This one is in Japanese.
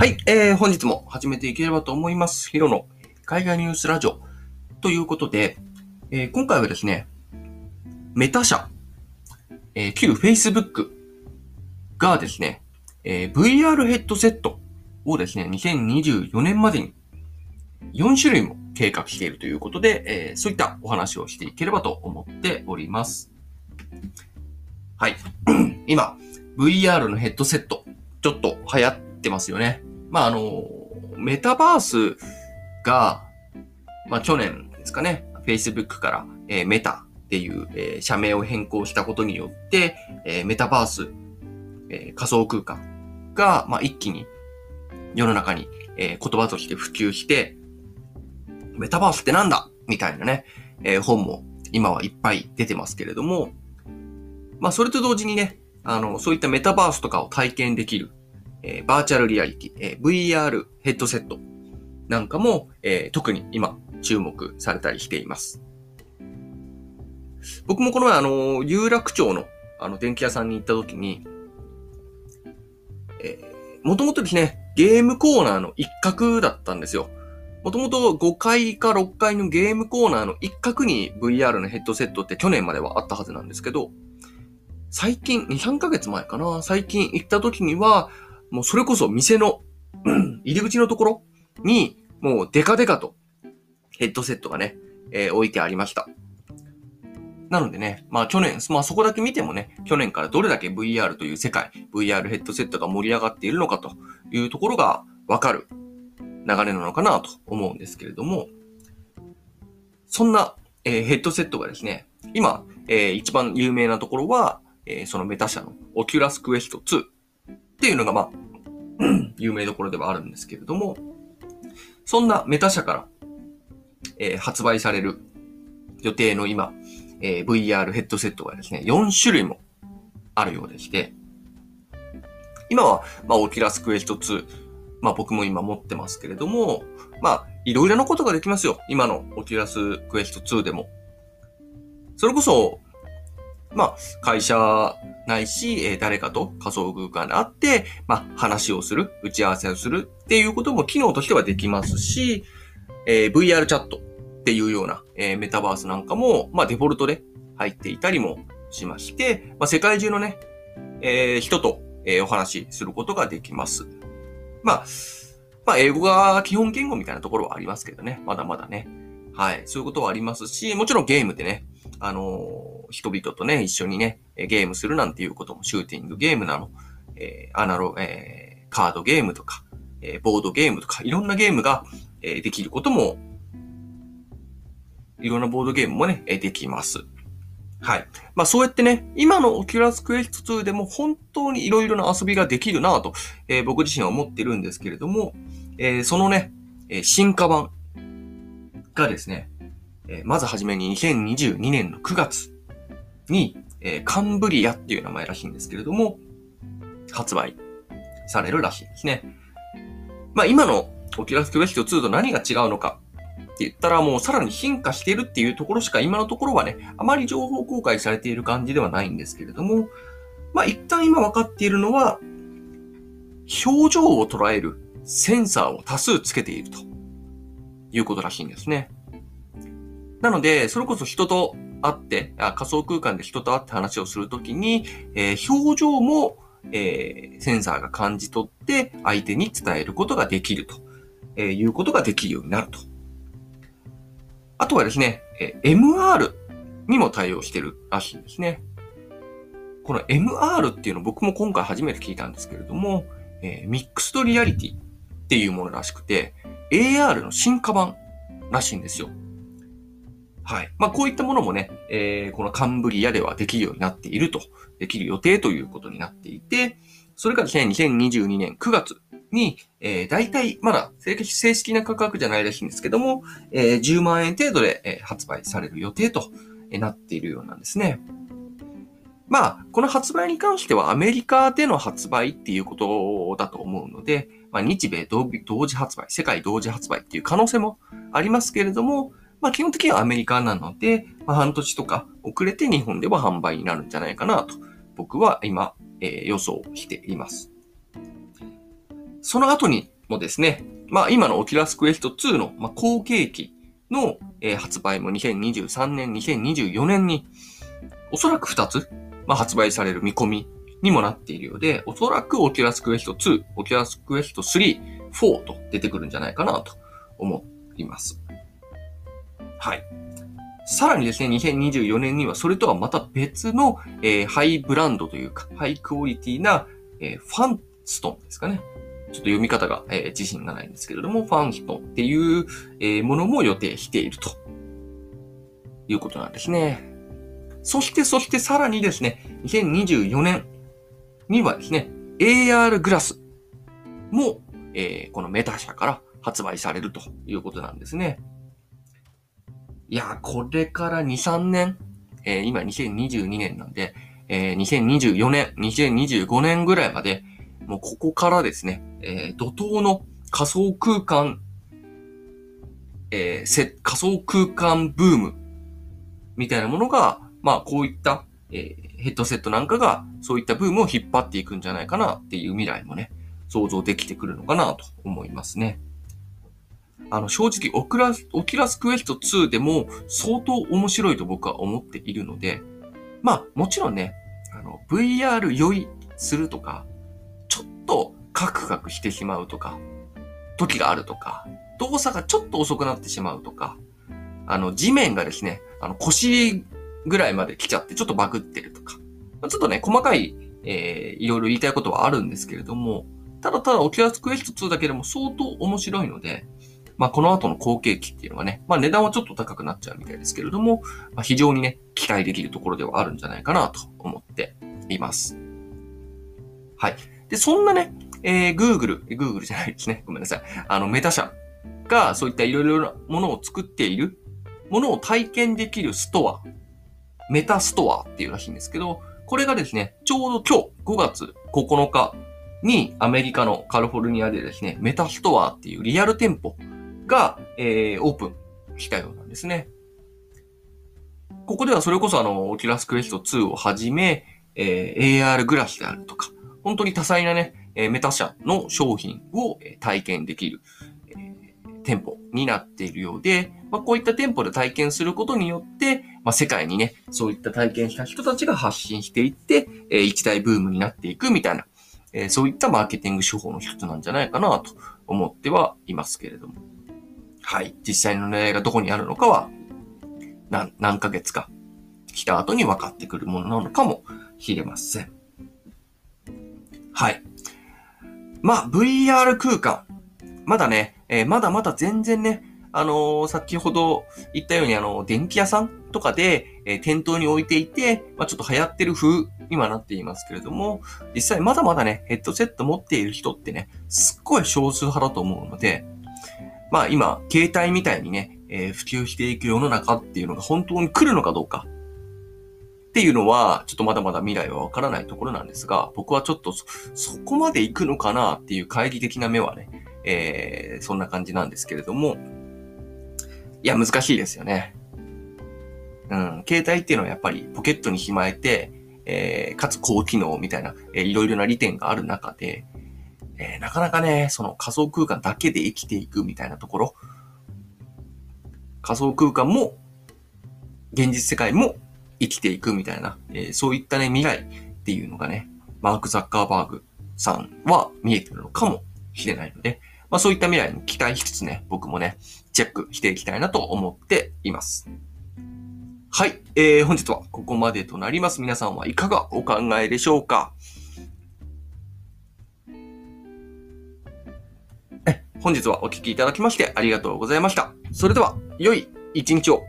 はい、えー、本日も始めていければと思います。ヒロの海外ニュースラジオということで、えー今回はですね、メタ社、えー旧 Facebook がですね、えー VR ヘッドセットをですね、2024年までに4種類も計画しているということで、えーそういったお話をしていければと思っております。はい。今、VR のヘッドセット、ちょっと流行ってますよね。まあ、あの、メタバースが、まあ、去年ですかね、Facebook から、えーメタっていう、えー社名を変更したことによって、えーメタバース、えー仮想空間が、まあ、一気に世の中に、えー言葉として普及して、メタバースってなんだ？みたいなね、えー本も今はいっぱい出てますけれども、まあ、それと同時にね、あの、そういったメタバースとかを体験できる、えーバーチャルリアリティ、えー VR ヘッドセットなんかも、えー特に今注目されたりしています。僕もこの前、あの、有楽町の、あの、電気屋さんに行った時に、えー、もともとですね、ゲームコーナーの一角だったんですよ。もともと5階か6階のゲームコーナーの一角に VR のヘッドセットって去年まではあったはずなんですけど、最近、2、3ヶ月前かな最近行った時には、もうそれこそ店の、入り口のところに、もうデカデカとヘッドセットがね、えー置いてありました。なのでね、まあ去年、まあそこだけ見てもね、去年からどれだけ VR という世界、VR ヘッドセットが盛り上がっているのかというところがわかる流れなのかなと思うんですけれども、そんな、えーヘッドセットがですね、今、えー一番有名なところは、えーそのメタ社の Oculus Quest 2っていうのがまあ、有名どころではあるんですけれども、そんなメタ社から、えー発売される予定の今、えー VR ヘッドセットがですね、4種類もあるようでして、今は、まあ、Oculus Quest 2、まあ僕も今持ってますけれども、まあ、いろいろなことができますよ。今の Oculus Quest 2でも。それこそ、まあ、会社ないし、えー誰かと仮想空間で会って、まあ、話をする、打ち合わせをするっていうことも機能としてはできますし、えー VR チャットっていうような、えーメタバースなんかも、まあ、デフォルトで入っていたりもしまして、まあ、世界中のね、えー人と、えーお話しすることができます。まあ、まあ、英語が基本言語みたいなところはありますけどね。まだまだね。はい。そういうことはありますし、もちろんゲームでね、あの人々とね、一緒にね、ゲームするなんていうことも、シューティングゲームなの、えーアナロ、えーカードゲームとか、えーボードゲームとか、いろんなゲームが、えーできることも、いろんなボードゲームもね、えーできます。はい。まあそうやってね、今の Oculus Quest 2でも本当にいろいろな遊びができるなと、えー僕自身は思ってるんですけれども、えーそのね、えー進化版がですね、えーまずはじめに2022年の9月に、えーカンブリアっていう名前らしいんですけれども、発売されるらしいんですね。まあ今の Oculus Quest 2と何が違うのかって言ったらもうさらに進化しているっていうところしか今のところはね、あまり情報公開されている感じではないんですけれども、まあ一旦今分かっているのは、表情を捉えるセンサーを多数つけているということらしいんですね。なので、それこそ人と会って、あ仮想空間で人と会って話をするときに、えー表情も、えーセンサーが感じ取って相手に伝えることができると、えーいうことができるようになると。あとはですね、えー MR にも対応してるらしいんですね。この MR っていうの僕も今回初めて聞いたんですけれども、えミックスドリアリティっていうものらしくて、AR の進化版らしいんですよ。はい。まあ、こういったものもね、えーこのカンブリアではできるようになっていると、できる予定ということになっていて、それからですね、2022年9月に、えー、大体、まだ正式な価格じゃないらしいんですけども、えー10万円程度で、えー発売される予定と、えなっているようなんですね。まあ、この発売に関してはアメリカでの発売っていうことだと思うので、まあ、日米同同時発売、世界同時発売っていう可能性もありますけれども、まあ基本的にはアメリカなので、まあ、半年とか遅れて日本では販売になるんじゃないかなと、僕は今、えー予想しています。その後にもですね、まあ今のオキュラスクエスト2の、まあ、後継機の、えー、発売も2023年、2024年に、おそらく2つ、まあ、発売される見込みにもなっているようで、おそらくオキュラスクエスト2、オキュラスクエスト3、4と出てくるんじゃないかなと思います。はい。さらにですね、2024年にはそれとはまた別の、えー、ハイブランドというか、ハイクオリティな、えー、ファンストンですかね。ちょっと読み方が、えー、自信がないんですけれども、ファンストンっていう、え、ものも予定しているということなんですね。そして、そしてさらにですね、2024年にはですね、AR グラスも、え、このメタ社から発売されるということなんですね。いや、これから2、3年、えー、今2022年なんで、えー、2024年、2025年ぐらいまで、もうここからですね、えー、怒涛の仮想空間、えー、仮想空間ブームみたいなものが、まあこういった、えー、ヘッドセットなんかがそういったブームを引っ張っていくんじゃないかなっていう未来もね、想像できてくるのかなと思いますね。あの、正直オクラス、オキラスクエスト2でも相当面白いと僕は思っているので、まあもちろんね、あの、VR 酔いするとか、ちょっとカクカクしてしまうとか、時があるとか、動作がちょっと遅くなってしまうとか、あの、地面がですね、あの、腰ぐらいまで来ちゃってちょっとバグってるとか、ちょっとね、細かい、えー、いろいろ言いたいことはあるんですけれども、ただただ Oculus Quest 2だけでも相当面白いので、まあ、この後の後継機っていうのはね、まあ、値段はちょっと高くなっちゃうみたいですけれども、まあ、非常にね、期待できるところではあるんじゃないかなと思っています。はい。で、そんなね、えー、Google、Google じゃないですね。ごめんなさい。あの、 Meta 社がそういったいろいろなものを作っているものを体験できるストア、 Meta Store っていうらしいんですけど、これがですね、ちょうど今日5月9日にアメリカのカリフォルニアでですね、 Meta Store っていうリアル店舗が、えー、オープンしたようなんですね。ここではそれこそあの、 Oculus Quest 2をはじめ、えー、AR グラスであるとか、本当に多彩なね、えー、 Meta 社の商品を体験できるえ、店舗になっているようで、まあ、こういった店舗で体験することによって、まあ、世界にね、そういった体験した人たちが発信していって、えー、一大ブームになっていくみたいな、えー、そういったマーケティング手法の一つなんじゃないかなと思ってはいますけれども。はい。実際の狙いがどこにあるのかは、何、何ヶ月か来た後に分かってくるものなのかもしれません。はい。まあ、VR 空間。まだね、えー、まだまだ全然ね、あのー、先ほど言ったように、あの、電気屋さんとかで、え、店頭に置いていて、まあ、ちょっと流行ってる風にはなっていますけれども、実際まだまだね、ヘッドセット持っている人ってね、すっごい少数派だと思うので、まあ今、携帯みたいにね、えー、普及していく世の中っていうのが本当に来るのかどうか。っていうのは、ちょっとまだまだ未来はわからないところなんですが、僕はちょっとそ、そこまで行くのかなっていう懐疑的な目はね、えー、そんな感じなんですけれども、いや、難しいですよね。うん、携帯っていうのはやっぱりポケットにしまえて、えー、かつ高機能みたいな、えー、いろいろな利点がある中で、えー、なかなかね、その仮想空間だけで生きていくみたいなところ、仮想空間も、現実世界も生きていくみたいな、えー、そういったね、未来っていうのがね、マーク・ザッカーバーグさんは見えてるのかもしれないので、まあそういった未来に期待しつつね、僕もね、チェックしていきたいなと思っています。はい。えー、本日はここまでとなります。皆さんはいかがお考えでしょうか？本日はお聴きいただきましてありがとうございました。それでは、良い一日を。